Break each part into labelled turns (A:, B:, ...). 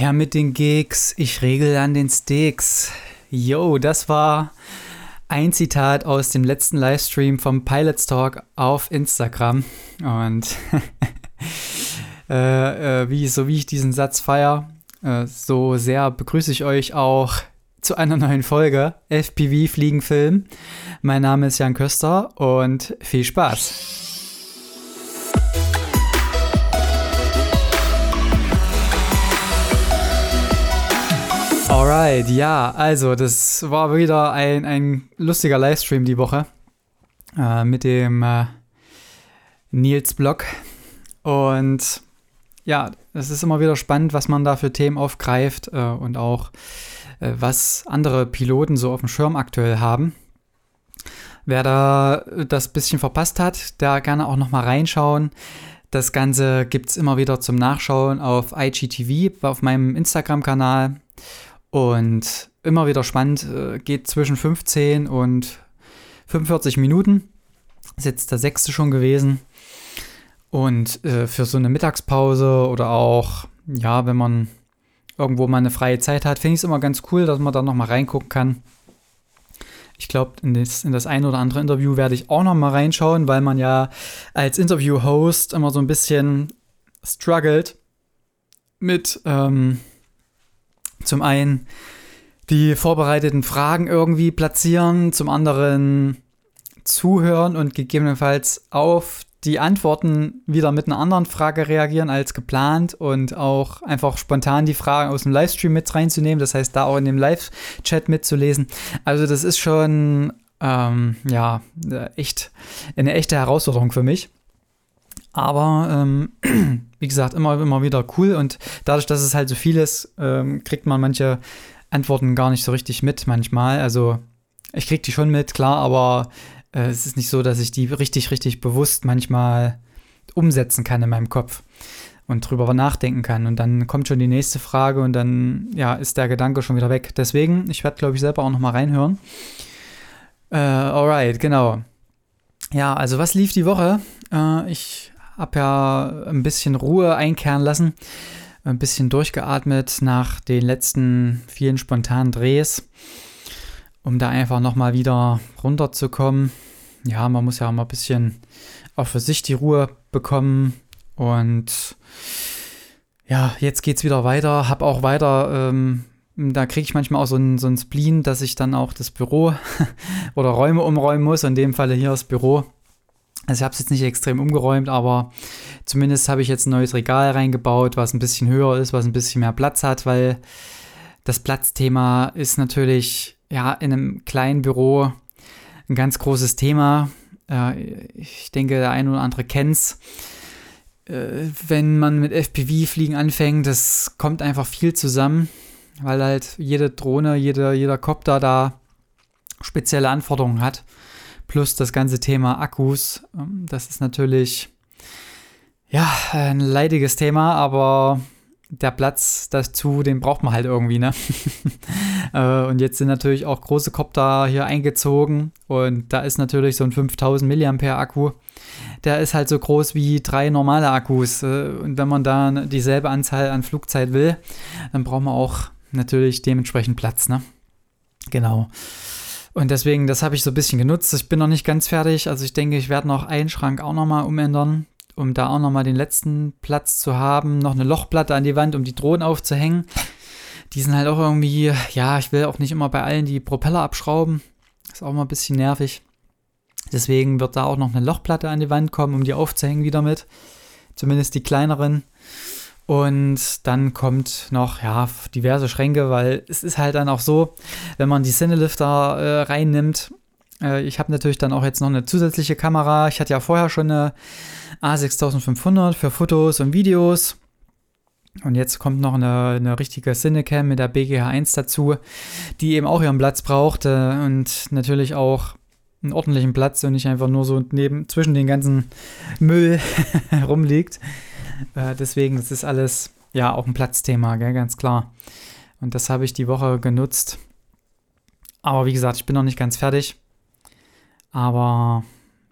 A: Her mit den Gigs, ich regel an den Sticks. Yo, das war ein Zitat aus dem letzten Livestream vom Pilots Talk auf Instagram. Und äh, äh, wie, so wie ich diesen Satz feiere, äh, so sehr begrüße ich euch auch zu einer neuen Folge FPV Fliegenfilm. Mein Name ist Jan Köster und viel Spaß. Alright, ja, also das war wieder ein, ein lustiger Livestream die Woche äh, mit dem äh, Nils Blog. Und ja, es ist immer wieder spannend, was man da für Themen aufgreift äh, und auch äh, was andere Piloten so auf dem Schirm aktuell haben. Wer da das bisschen verpasst hat, der gerne auch nochmal reinschauen. Das Ganze gibt es immer wieder zum Nachschauen auf IGTV, auf meinem Instagram-Kanal. Und immer wieder spannend, äh, geht zwischen 15 und 45 Minuten. Ist jetzt der sechste schon gewesen. Und äh, für so eine Mittagspause oder auch, ja, wenn man irgendwo mal eine freie Zeit hat, finde ich es immer ganz cool, dass man da nochmal reingucken kann. Ich glaube, in das, in das ein oder andere Interview werde ich auch nochmal reinschauen, weil man ja als Interview-Host immer so ein bisschen struggelt mit, ähm, zum einen die vorbereiteten Fragen irgendwie platzieren, zum anderen zuhören und gegebenenfalls auf die Antworten wieder mit einer anderen Frage reagieren als geplant und auch einfach spontan die Fragen aus dem Livestream mit reinzunehmen, das heißt da auch in dem Live-Chat mitzulesen. Also das ist schon ähm, ja echt eine echte Herausforderung für mich. Aber ähm, wie gesagt, immer, immer wieder cool und dadurch, dass es halt so viel ist, ähm, kriegt man manche Antworten gar nicht so richtig mit manchmal. Also ich krieg die schon mit, klar, aber äh, es ist nicht so, dass ich die richtig, richtig bewusst manchmal umsetzen kann in meinem Kopf und drüber nachdenken kann. Und dann kommt schon die nächste Frage und dann ja, ist der Gedanke schon wieder weg. Deswegen, ich werde, glaube ich, selber auch noch mal reinhören. Äh, alright, genau. Ja, also was lief die Woche? Äh, ich habe ja ein bisschen Ruhe einkehren lassen, ein bisschen durchgeatmet nach den letzten vielen spontanen Drehs, um da einfach nochmal wieder runterzukommen. Ja, man muss ja auch mal ein bisschen auch für sich die Ruhe bekommen und ja, jetzt geht's wieder weiter. Hab auch weiter, ähm, da kriege ich manchmal auch so ein, so Spleen, dass ich dann auch das Büro oder Räume umräumen muss. In dem Falle hier das Büro. Also ich habe es jetzt nicht extrem umgeräumt, aber zumindest habe ich jetzt ein neues Regal reingebaut, was ein bisschen höher ist, was ein bisschen mehr Platz hat, weil das Platzthema ist natürlich ja in einem kleinen Büro ein ganz großes Thema. Äh, ich denke, der eine oder andere kennt es. Äh, wenn man mit FPV-Fliegen anfängt, das kommt einfach viel zusammen, weil halt jede Drohne, jede, jeder Copter da spezielle Anforderungen hat plus das ganze Thema Akkus. Ähm, das ist natürlich ja ein leidiges Thema, aber der Platz dazu, den braucht man halt irgendwie, ne? Äh, und jetzt sind natürlich auch große Kopter hier eingezogen und da ist natürlich so ein 5000 mAh Akku. Der ist halt so groß wie drei normale Akkus. Äh, und wenn man da dieselbe Anzahl an Flugzeit will, dann braucht man auch natürlich dementsprechend Platz, ne? Genau. Und deswegen, das habe ich so ein bisschen genutzt. Ich bin noch nicht ganz fertig. Also ich denke, ich werde noch einen Schrank auch nochmal umändern, um da auch nochmal den letzten Platz zu haben. Noch eine Lochplatte an die Wand, um die Drohnen aufzuhängen. Die sind halt auch irgendwie, ja, ich will auch nicht immer bei allen die Propeller abschrauben. Ist auch mal ein bisschen nervig. Deswegen wird da auch noch eine Lochplatte an die Wand kommen, um die aufzuhängen wieder mit. Zumindest die kleineren. Und dann kommt noch, ja, diverse Schränke, weil es ist halt dann auch so, wenn man die Cinelifter äh, reinnimmt, äh, ich habe natürlich dann auch jetzt noch eine zusätzliche Kamera. Ich hatte ja vorher schon eine A6500 für Fotos und Videos. Und jetzt kommt noch eine, eine richtige Cinecam mit der BGH1 dazu, die eben auch ihren Platz braucht äh, und natürlich auch einen ordentlichen Platz und nicht einfach nur so neben zwischen den ganzen Müll rumliegt. Äh, deswegen, das ist alles ja auch ein Platzthema, gell, ganz klar. Und das habe ich die Woche genutzt. Aber wie gesagt, ich bin noch nicht ganz fertig. Aber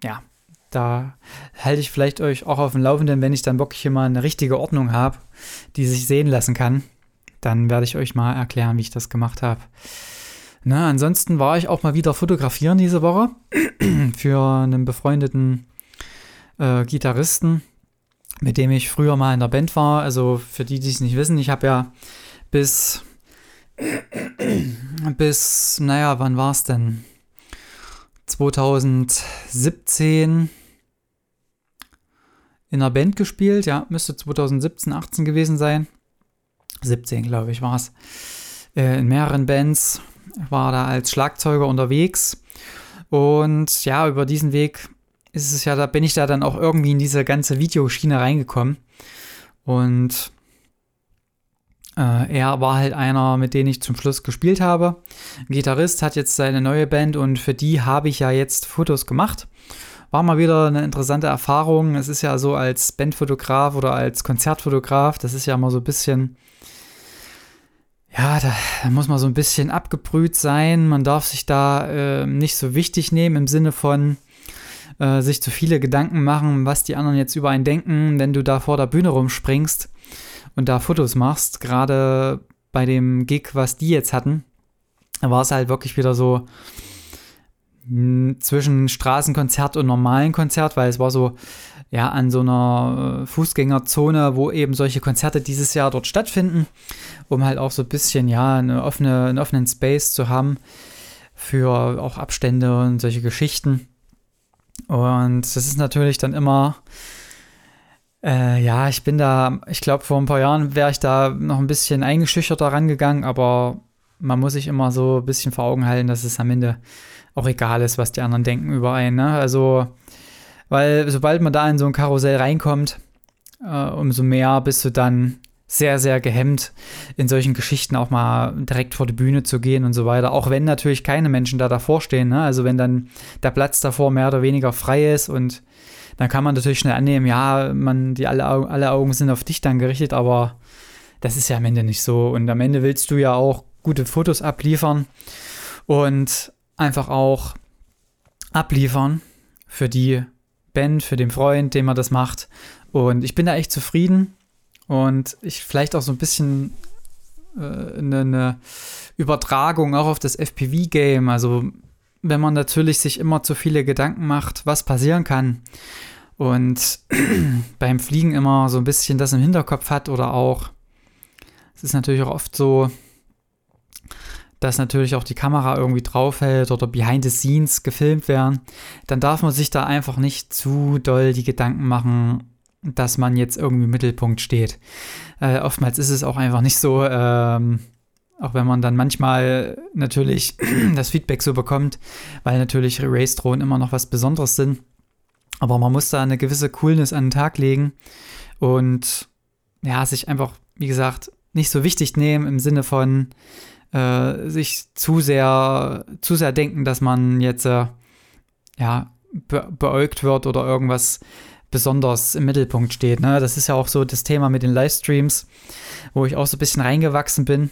A: ja, da halte ich vielleicht euch auch auf dem Laufenden, wenn ich dann wirklich hier mal eine richtige Ordnung habe, die sich sehen lassen kann. dann werde ich euch mal erklären, wie ich das gemacht habe. Na, ansonsten war ich auch mal wieder fotografieren diese Woche für einen befreundeten äh, Gitarristen, mit dem ich früher mal in der Band war. Also für die, die es nicht wissen, ich habe ja bis bis, naja, wann war es denn? 2017 in einer Band gespielt, ja, müsste 2017, 18 gewesen sein. 17, glaube ich, war es. Äh, in mehreren Bands war da als Schlagzeuger unterwegs. Und ja, über diesen Weg ist es ja, da bin ich da dann auch irgendwie in diese ganze Videoschiene reingekommen. Und äh, er war halt einer, mit dem ich zum Schluss gespielt habe. Ein Gitarrist hat jetzt seine neue Band und für die habe ich ja jetzt Fotos gemacht. War mal wieder eine interessante Erfahrung. Es ist ja so als Bandfotograf oder als Konzertfotograf, das ist ja immer so ein bisschen, ja, da, muss man so ein bisschen abgebrüht sein. Man darf sich da äh, nicht so wichtig nehmen im Sinne von, äh, sich zu viele Gedanken machen, was die anderen jetzt über einen denken, wenn du da vor der Bühne rumspringst und da Fotos machst, gerade bei dem Gig, was die jetzt hatten, war es halt wirklich wieder so zwischen Straßenkonzert und normalen Konzert, weil es war so ja an so einer äh, Fußgängerzone, wo eben solche Konzerte dieses Jahr dort stattfinden, um halt auch so ein bisschen ja eine offene, einen offenen Space zu haben für auch Abstände und solche Geschichten. Und das ist natürlich dann immer äh, ja, ich bin da, ich glaube, vor ein paar Jahren wäre ich da noch ein bisschen eingeschüchterter rangegangen, aber man muss sich immer so ein bisschen vor Augen halten, dass es am Ende auch egal ist, was die anderen denken über einen. Ne? Also, weil sobald man da in so ein Karussell reinkommt, äh, umso mehr bist du dann sehr, sehr gehemmt, in solchen Geschichten auch mal direkt vor die Bühne zu gehen und so weiter. Auch wenn natürlich keine Menschen da davor stehen. Ne? Also wenn dann der Platz davor mehr oder weniger frei ist und dann kann man natürlich schnell annehmen, ja, man, die alle, alle Augen sind auf dich dann gerichtet, aber das ist ja am Ende nicht so. Und am Ende willst du ja auch gute Fotos abliefern und einfach auch abliefern für die Band, für den Freund, dem man das macht. Und ich bin da echt zufrieden und ich vielleicht auch so ein bisschen äh, eine, eine Übertragung auch auf das FPV-Game. Also wenn man natürlich sich immer zu viele Gedanken macht, was passieren kann und beim Fliegen immer so ein bisschen das im Hinterkopf hat oder auch, es ist natürlich auch oft so, dass natürlich auch die Kamera irgendwie draufhält oder behind the scenes gefilmt werden, dann darf man sich da einfach nicht zu doll die Gedanken machen, dass man jetzt irgendwie im Mittelpunkt steht. Äh, oftmals ist es auch einfach nicht so, ähm, auch wenn man dann manchmal natürlich das Feedback so bekommt, weil natürlich Race-Drohnen immer noch was Besonderes sind. Aber man muss da eine gewisse Coolness an den Tag legen und ja, sich einfach, wie gesagt, nicht so wichtig nehmen im Sinne von äh, sich zu sehr, zu sehr denken, dass man jetzt äh, ja, be beäugt wird oder irgendwas besonders im Mittelpunkt steht. Ne? Das ist ja auch so das Thema mit den Livestreams, wo ich auch so ein bisschen reingewachsen bin.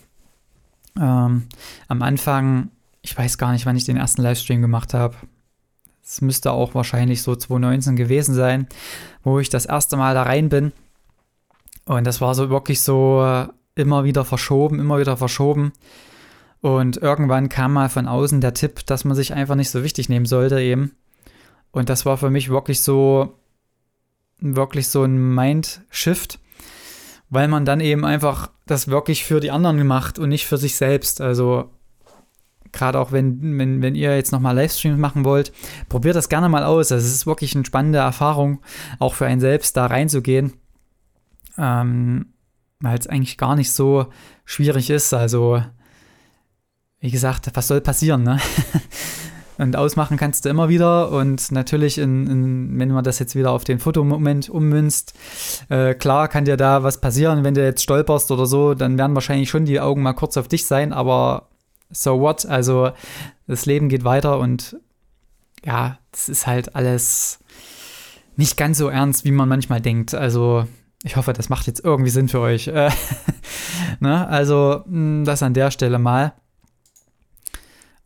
A: Ähm, am Anfang, ich weiß gar nicht, wann ich den ersten Livestream gemacht habe. Es müsste auch wahrscheinlich so 2019 gewesen sein, wo ich das erste Mal da rein bin. Und das war so wirklich so äh, immer wieder verschoben, immer wieder verschoben. Und irgendwann kam mal von außen der Tipp, dass man sich einfach nicht so wichtig nehmen sollte eben. Und das war für mich wirklich so, wirklich so ein Mind-Shift weil man dann eben einfach das wirklich für die anderen macht und nicht für sich selbst. Also gerade auch wenn, wenn, wenn ihr jetzt nochmal Livestreams machen wollt, probiert das gerne mal aus. Also es ist wirklich eine spannende Erfahrung, auch für einen selbst da reinzugehen. Ähm, weil es eigentlich gar nicht so schwierig ist. Also, wie gesagt, was soll passieren, ne? Und ausmachen kannst du immer wieder. Und natürlich, in, in, wenn man das jetzt wieder auf den Fotomoment ummünzt, äh, klar kann dir da was passieren. Wenn du jetzt stolperst oder so, dann werden wahrscheinlich schon die Augen mal kurz auf dich sein. Aber so what? Also das Leben geht weiter und ja, das ist halt alles nicht ganz so ernst, wie man manchmal denkt. Also ich hoffe, das macht jetzt irgendwie Sinn für euch. ne? Also das an der Stelle mal.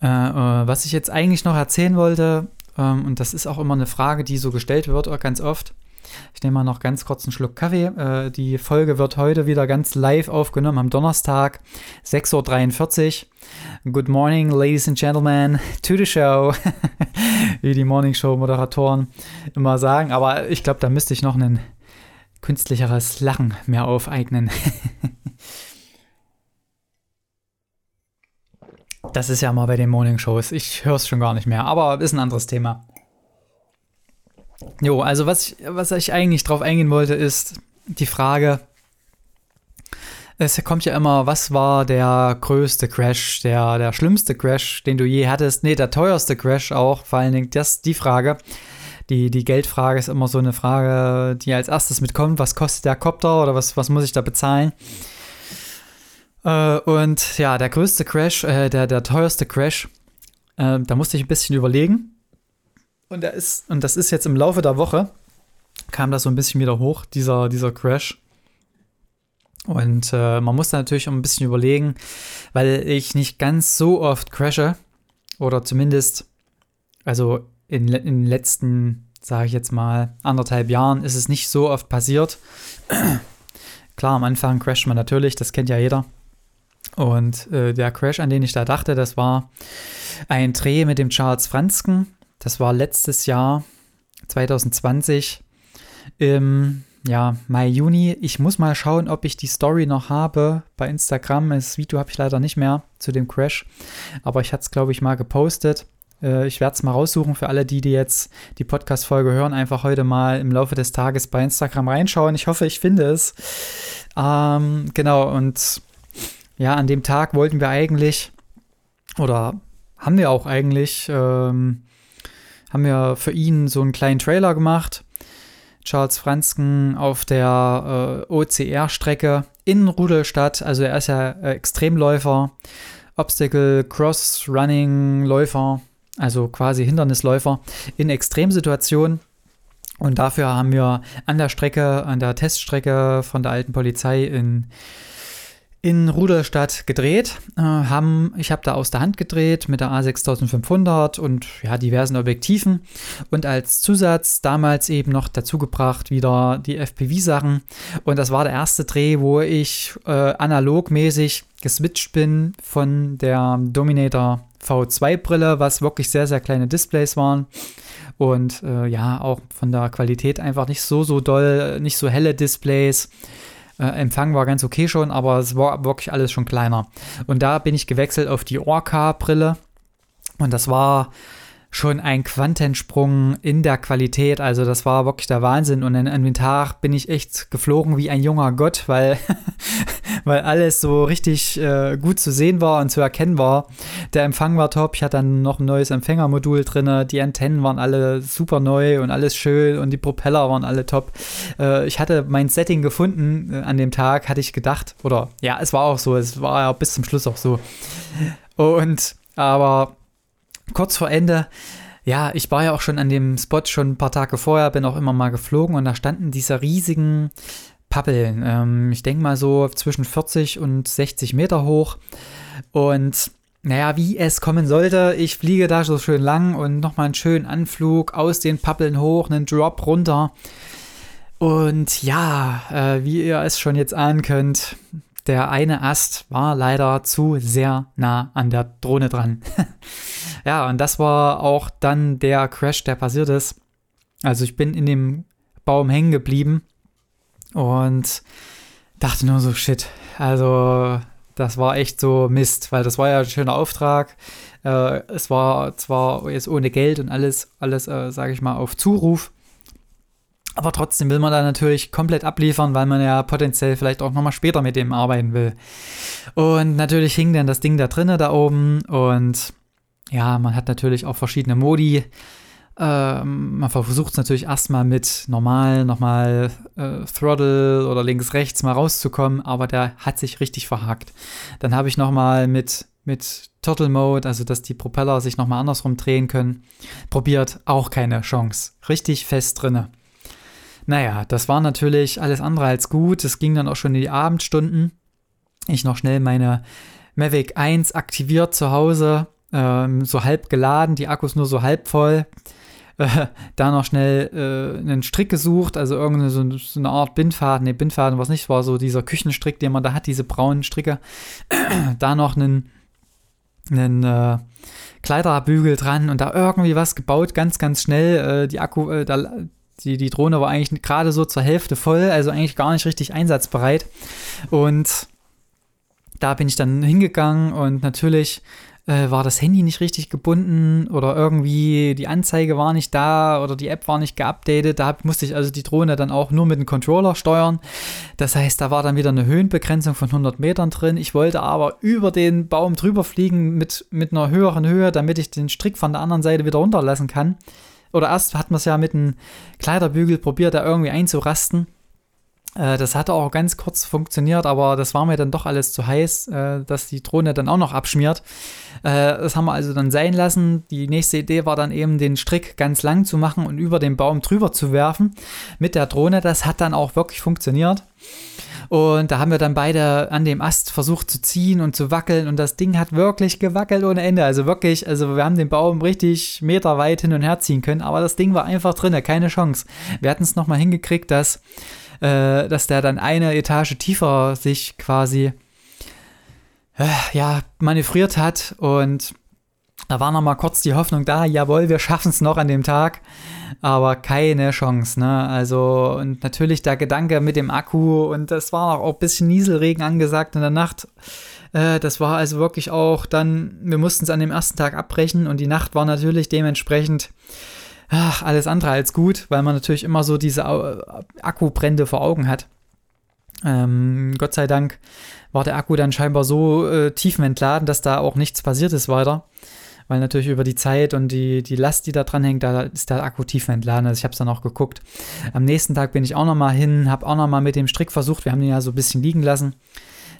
A: Äh, äh, was ich jetzt eigentlich noch erzählen wollte, ähm, und das ist auch immer eine Frage, die so gestellt wird, auch ganz oft, Ich nehme mal noch ganz kurz einen Schluck Kaffee. Äh, die Folge wird heute wieder ganz live aufgenommen am Donnerstag, 6.43 Uhr. Good morning, ladies and gentlemen, to the show. Wie die Morning Show Moderatoren immer sagen. Aber ich glaube, da müsste ich noch ein künstlicheres Lachen mehr aufeignen. das ist ja mal bei den Morning Shows. Ich höre es schon gar nicht mehr, aber ist ein anderes Thema. Jo, also was ich, was ich eigentlich drauf eingehen wollte, ist die Frage, es kommt ja immer, was war der größte Crash, der, der schlimmste Crash, den du je hattest? Nee, der teuerste Crash auch, vor allen Dingen das, die Frage. Die, die Geldfrage ist immer so eine Frage, die als erstes mitkommt. Was kostet der Copter oder was, was muss ich da bezahlen? Äh, und ja, der größte Crash, äh, der, der teuerste Crash, äh, da musste ich ein bisschen überlegen. Und, der ist, und das ist jetzt im Laufe der Woche, kam das so ein bisschen wieder hoch, dieser, dieser Crash. Und äh, man muss da natürlich auch ein bisschen überlegen, weil ich nicht ganz so oft crashe. Oder zumindest, also in, in den letzten, sage ich jetzt mal, anderthalb Jahren ist es nicht so oft passiert. Klar, am Anfang crasht man natürlich, das kennt ja jeder. Und äh, der Crash, an den ich da dachte, das war ein Dreh mit dem Charles Fransken. Das war letztes Jahr, 2020, im ja, Mai, Juni. Ich muss mal schauen, ob ich die Story noch habe bei Instagram. Das Video habe ich leider nicht mehr zu dem Crash. Aber ich hatte es, glaube ich, mal gepostet. Äh, ich werde es mal raussuchen für alle, die, die jetzt die Podcast-Folge hören. Einfach heute mal im Laufe des Tages bei Instagram reinschauen. Ich hoffe, ich finde es. Ähm, genau, und ja, an dem Tag wollten wir eigentlich, oder haben wir auch eigentlich, ähm, haben wir für ihn so einen kleinen Trailer gemacht. Charles Fransken auf der äh, OCR-Strecke in Rudelstadt. Also er ist ja äh, Extremläufer, Obstacle, Cross, Running, Läufer, also quasi Hindernisläufer in Extremsituationen. Und dafür haben wir an der Strecke, an der Teststrecke von der alten Polizei in in Ruderstadt gedreht. Äh, haben, ich habe da aus der Hand gedreht mit der A6500 und ja, diversen Objektiven. Und als Zusatz damals eben noch dazu gebracht wieder die FPV-Sachen. Und das war der erste Dreh, wo ich äh, analogmäßig geswitcht bin von der Dominator V2-Brille, was wirklich sehr, sehr kleine Displays waren. Und äh, ja, auch von der Qualität einfach nicht so, so doll, nicht so helle Displays. Äh, Empfang war ganz okay schon, aber es war wirklich alles schon kleiner. Und da bin ich gewechselt auf die Orca-Brille. Und das war schon ein Quantensprung in der Qualität. Also das war wirklich der Wahnsinn. Und an, dem Tag bin ich echt geflogen wie ein junger Gott, weil, weil alles so richtig äh, gut zu sehen war und zu erkennen war. Der Empfang war top. Ich hatte dann noch ein neues Empfängermodul drin. Die Antennen waren alle super neu und alles schön und die Propeller waren alle top. Äh, ich hatte mein Setting gefunden äh, an dem Tag, hatte ich gedacht. Oder ja, es war auch so. Es war ja bis zum Schluss auch so. Und aber kurz vor Ende, ja, ich war ja auch schon an dem Spot schon ein paar Tage vorher, bin auch immer mal geflogen und da standen diese riesigen Pappeln. Ähm, ich denke mal so zwischen 40 und 60 Meter hoch. Und naja, wie es kommen sollte, ich fliege da so schön lang und nochmal einen schönen Anflug aus den Pappeln hoch, einen Drop runter. Und ja, äh, wie ihr es schon jetzt ahnen könnt, der eine Ast war leider zu sehr nah an der Drohne dran. ja, und das war auch dann der Crash, der passiert ist. Also ich bin in dem Baum hängen geblieben und dachte nur so, shit. Also das war echt so Mist, weil das war ja ein schöner Auftrag. Äh, es war zwar jetzt ohne Geld und alles, alles, äh, sage ich mal, auf Zuruf. Aber trotzdem will man da natürlich komplett abliefern, weil man ja potenziell vielleicht auch nochmal später mit dem arbeiten will. Und natürlich hing dann das Ding da drinnen da oben und ja, man hat natürlich auch verschiedene Modi. Ähm, man versucht es natürlich erstmal mit normal, nochmal äh, Throttle oder links, rechts mal rauszukommen, aber der hat sich richtig verhakt. Dann habe ich nochmal mit, mit Turtle Mode, also dass die Propeller sich nochmal andersrum drehen können, probiert, auch keine Chance. Richtig fest drinne. Naja, das war natürlich alles andere als gut. Es ging dann auch schon in die Abendstunden. Ich noch schnell meine Mavic 1 aktiviert zu Hause, ähm, so halb geladen, die Akkus nur so halb voll. äh, da noch schnell äh, einen Strick gesucht, also irgendeine so, so eine Art Bindfaden, ne, Bindfaden war es nicht, war so dieser Küchenstrick, den man da hat, diese braunen Stricke. da noch einen, einen äh, Kleiderbügel dran und da irgendwie was gebaut, ganz, ganz schnell. Äh, die Akku, äh, da, die, die Drohne war eigentlich gerade so zur Hälfte voll, also eigentlich gar nicht richtig einsatzbereit. Und da bin ich dann hingegangen und natürlich äh, war das Handy nicht richtig gebunden oder irgendwie die Anzeige war nicht da oder die App war nicht geupdatet. Da musste ich also die Drohne dann auch nur mit dem Controller steuern. Das heißt, da war dann wieder eine Höhenbegrenzung von 100 Metern drin. Ich wollte aber über den Baum drüber fliegen mit, mit einer höheren Höhe, damit ich den Strick von der anderen Seite wieder runterlassen kann. Oder erst hat man es ja mit einem Kleiderbügel probiert, da irgendwie einzurasten. Äh, das hatte auch ganz kurz funktioniert, aber das war mir dann doch alles zu heiß, äh, dass die Drohne dann auch noch abschmiert. Äh, das haben wir also dann sein lassen. Die nächste Idee war dann eben, den Strick ganz lang zu machen und über den Baum drüber zu werfen mit der Drohne. Das hat dann auch wirklich funktioniert. Und da haben wir dann beide an dem Ast versucht zu ziehen und zu wackeln und das Ding hat wirklich gewackelt ohne Ende. Also wirklich, also wir haben den Baum richtig meterweit hin und her ziehen können, aber das Ding war einfach drin, keine Chance. Wir hatten es nochmal hingekriegt, dass äh, dass der dann eine Etage tiefer sich quasi äh, ja, manövriert hat und da war noch mal kurz die Hoffnung da, jawohl, wir schaffen es noch an dem Tag, aber keine Chance, ne? Also, und natürlich der Gedanke mit dem Akku und das war auch ein bisschen Nieselregen angesagt in der Nacht. Äh, das war also wirklich auch dann, wir mussten es an dem ersten Tag abbrechen und die Nacht war natürlich dementsprechend ach, alles andere als gut, weil man natürlich immer so diese Akkubrände vor Augen hat. Ähm, Gott sei Dank war der Akku dann scheinbar so äh, tiefenentladen, dass da auch nichts passiert ist weiter. Weil natürlich über die Zeit und die, die Last, die da dran hängt, da ist der Akku tiefenentladen. Also ich habe es dann auch geguckt. Am nächsten Tag bin ich auch nochmal hin, habe auch nochmal mit dem Strick versucht, wir haben den ja so ein bisschen liegen lassen,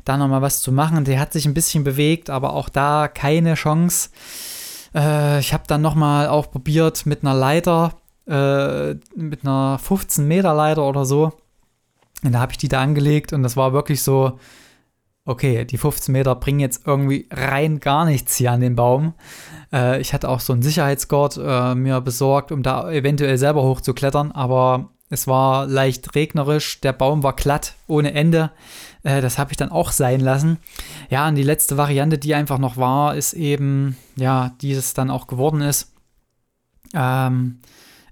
A: da nochmal was zu machen. Der hat sich ein bisschen bewegt, aber auch da keine Chance. Äh, ich habe dann nochmal auch probiert mit einer Leiter, äh, mit einer 15 Meter Leiter oder so. Und da habe ich die da angelegt und das war wirklich so, okay, die 15 Meter bringen jetzt irgendwie rein gar nichts hier an den Baum. Äh, ich hatte auch so einen Sicherheitsgurt äh, mir besorgt, um da eventuell selber hochzuklettern, aber es war leicht regnerisch, der Baum war glatt ohne Ende. Äh, das habe ich dann auch sein lassen. Ja, und die letzte Variante, die einfach noch war, ist eben, ja, die es dann auch geworden ist. Ähm,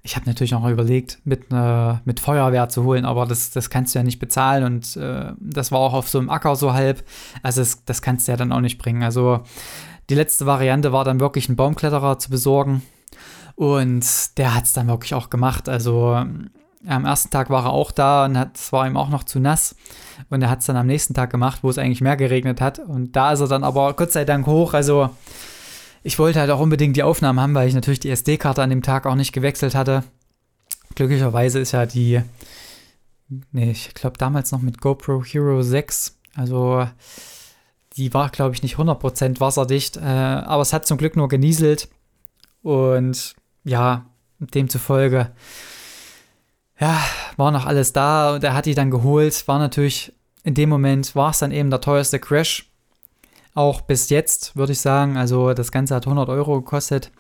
A: ich habe natürlich noch überlegt, mit, äh, mit Feuerwehr zu holen, aber das, das kannst du ja nicht bezahlen und äh, das war auch auf so einem Acker so halb. Also das, das kannst du ja dann auch nicht bringen. Also die letzte Variante war dann wirklich einen Baumkletterer zu besorgen und der hat es dann wirklich auch gemacht. Also am ersten Tag war er auch da und es war ihm auch noch zu nass. Und er hat es dann am nächsten Tag gemacht, wo es eigentlich mehr geregnet hat. Und da ist er dann aber Gott sei Dank hoch. Also ich wollte halt auch unbedingt die Aufnahmen haben, weil ich natürlich die SD-Karte an dem Tag auch nicht gewechselt hatte. Glücklicherweise ist ja die, nee, ich glaube damals noch mit GoPro Hero 6. Also die war, glaube ich, nicht 100% wasserdicht. Äh, aber es hat zum Glück nur genieselt. Und ja, demzufolge ja, war noch alles da und er hat die dann geholt. War natürlich in dem Moment, war es dann eben der teuerste Crash. Auch bis jetzt, würde ich sagen. Also das Ganze hat 100 Euro gekostet,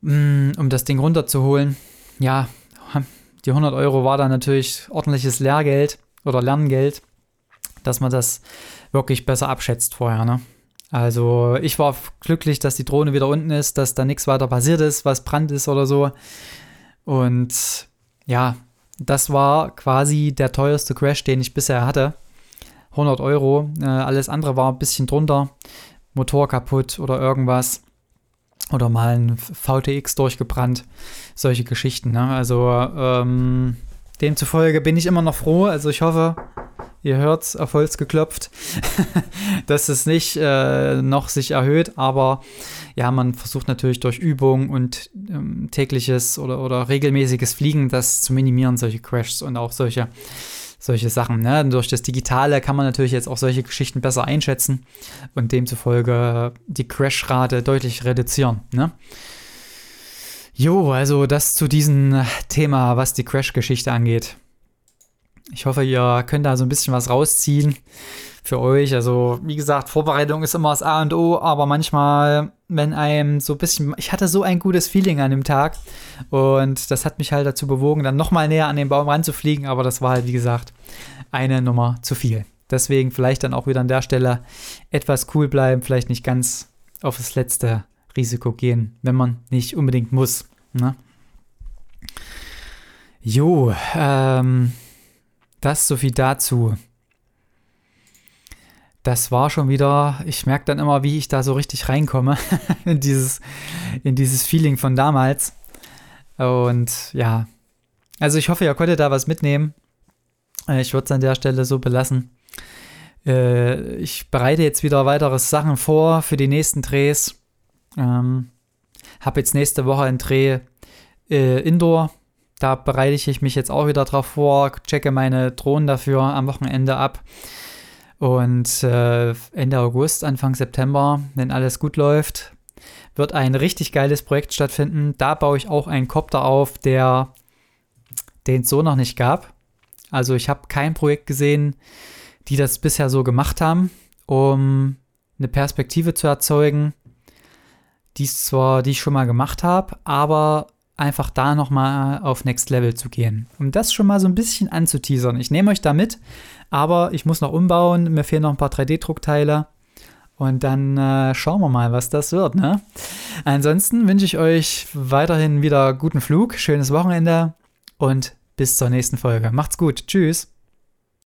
A: mm, um das Ding runterzuholen. Ja, die 100 Euro war dann natürlich ordentliches Lehrgeld oder Lerngeld, dass man das wirklich besser abschätzt vorher. Ne? Also ich war glücklich, dass die Drohne wieder unten ist, dass da nichts weiter passiert ist, was Brand ist oder so. Und ja, das war quasi der teuerste Crash, den ich bisher hatte. 100 Euro. Äh, alles andere war ein bisschen drunter. Motor kaputt oder irgendwas. Oder mal ein VTX durchgebrannt. Solche Geschichten. Ne? Also ähm, demzufolge bin ich immer noch froh. Also ich hoffe, ihr hört auf Holz geklopft, dass es nicht äh, noch sich erhöht, aber ja, man versucht natürlich durch Übung und ähm, tägliches oder, oder regelmäßiges Fliegen das zu minimieren, solche Crashs und auch solche, solche Sachen. Ne? durch das Digitale kann man natürlich jetzt auch solche Geschichten besser einschätzen und demzufolge die Crashrate deutlich reduzieren. Ne? Jo, also das zu diesem Thema, was die Crash-Geschichte angeht. Ich hoffe, ihr könnt da so ein bisschen was rausziehen für euch. Also, wie gesagt, Vorbereitung ist immer das A und O, aber manchmal wenn einem so ein bisschen, ich hatte so ein gutes Feeling an dem Tag und das hat mich halt dazu bewogen, dann nochmal näher an den Baum ranzufliegen, aber das war halt, wie gesagt, eine Nummer zu viel. Deswegen vielleicht dann auch wieder an der Stelle etwas cool bleiben, vielleicht nicht ganz auf das letzte Risiko gehen, wenn man nicht unbedingt muss. Ne? Jo, ähm, das so viel dazu das war schon wieder, ich merke dann immer, wie ich da so richtig reinkomme in dieses, in dieses Feeling von damals. Und ja, also ich hoffe, ihr konntet da was mitnehmen. Äh, ich würde es an der Stelle so belassen. Äh, ich bereite jetzt wieder weitere Sachen vor für die nächsten Drehs. Ähm, habe jetzt nächste Woche einen Dreh äh, Indoor. Da bereite ich mich jetzt auch wieder drauf vor, checke meine Drohnen dafür am Wochenende ab. Und äh, Ende August, Anfang September, wenn alles gut läuft, wird ein richtig geiles Projekt stattfinden. Da baue ich auch einen Copter auf, der den es so noch nicht gab. Also ich habe kein Projekt gesehen, die das bisher so gemacht haben, um eine Perspektive zu erzeugen, die zwar, die ich schon mal gemacht habe, aber einfach da nochmal auf Next Level zu gehen. Um das schon mal so ein bisschen anzuteasern. Ich nehme euch da mit, aber ich muss noch umbauen. Mir fehlen noch ein paar 3D-Druckteile. Und dann äh, schauen wir mal, was das wird. Ne? Ansonsten wünsche ich euch weiterhin wieder guten Flug, schönes Wochenende und bis zur nächsten Folge. Macht's gut. Tschüss.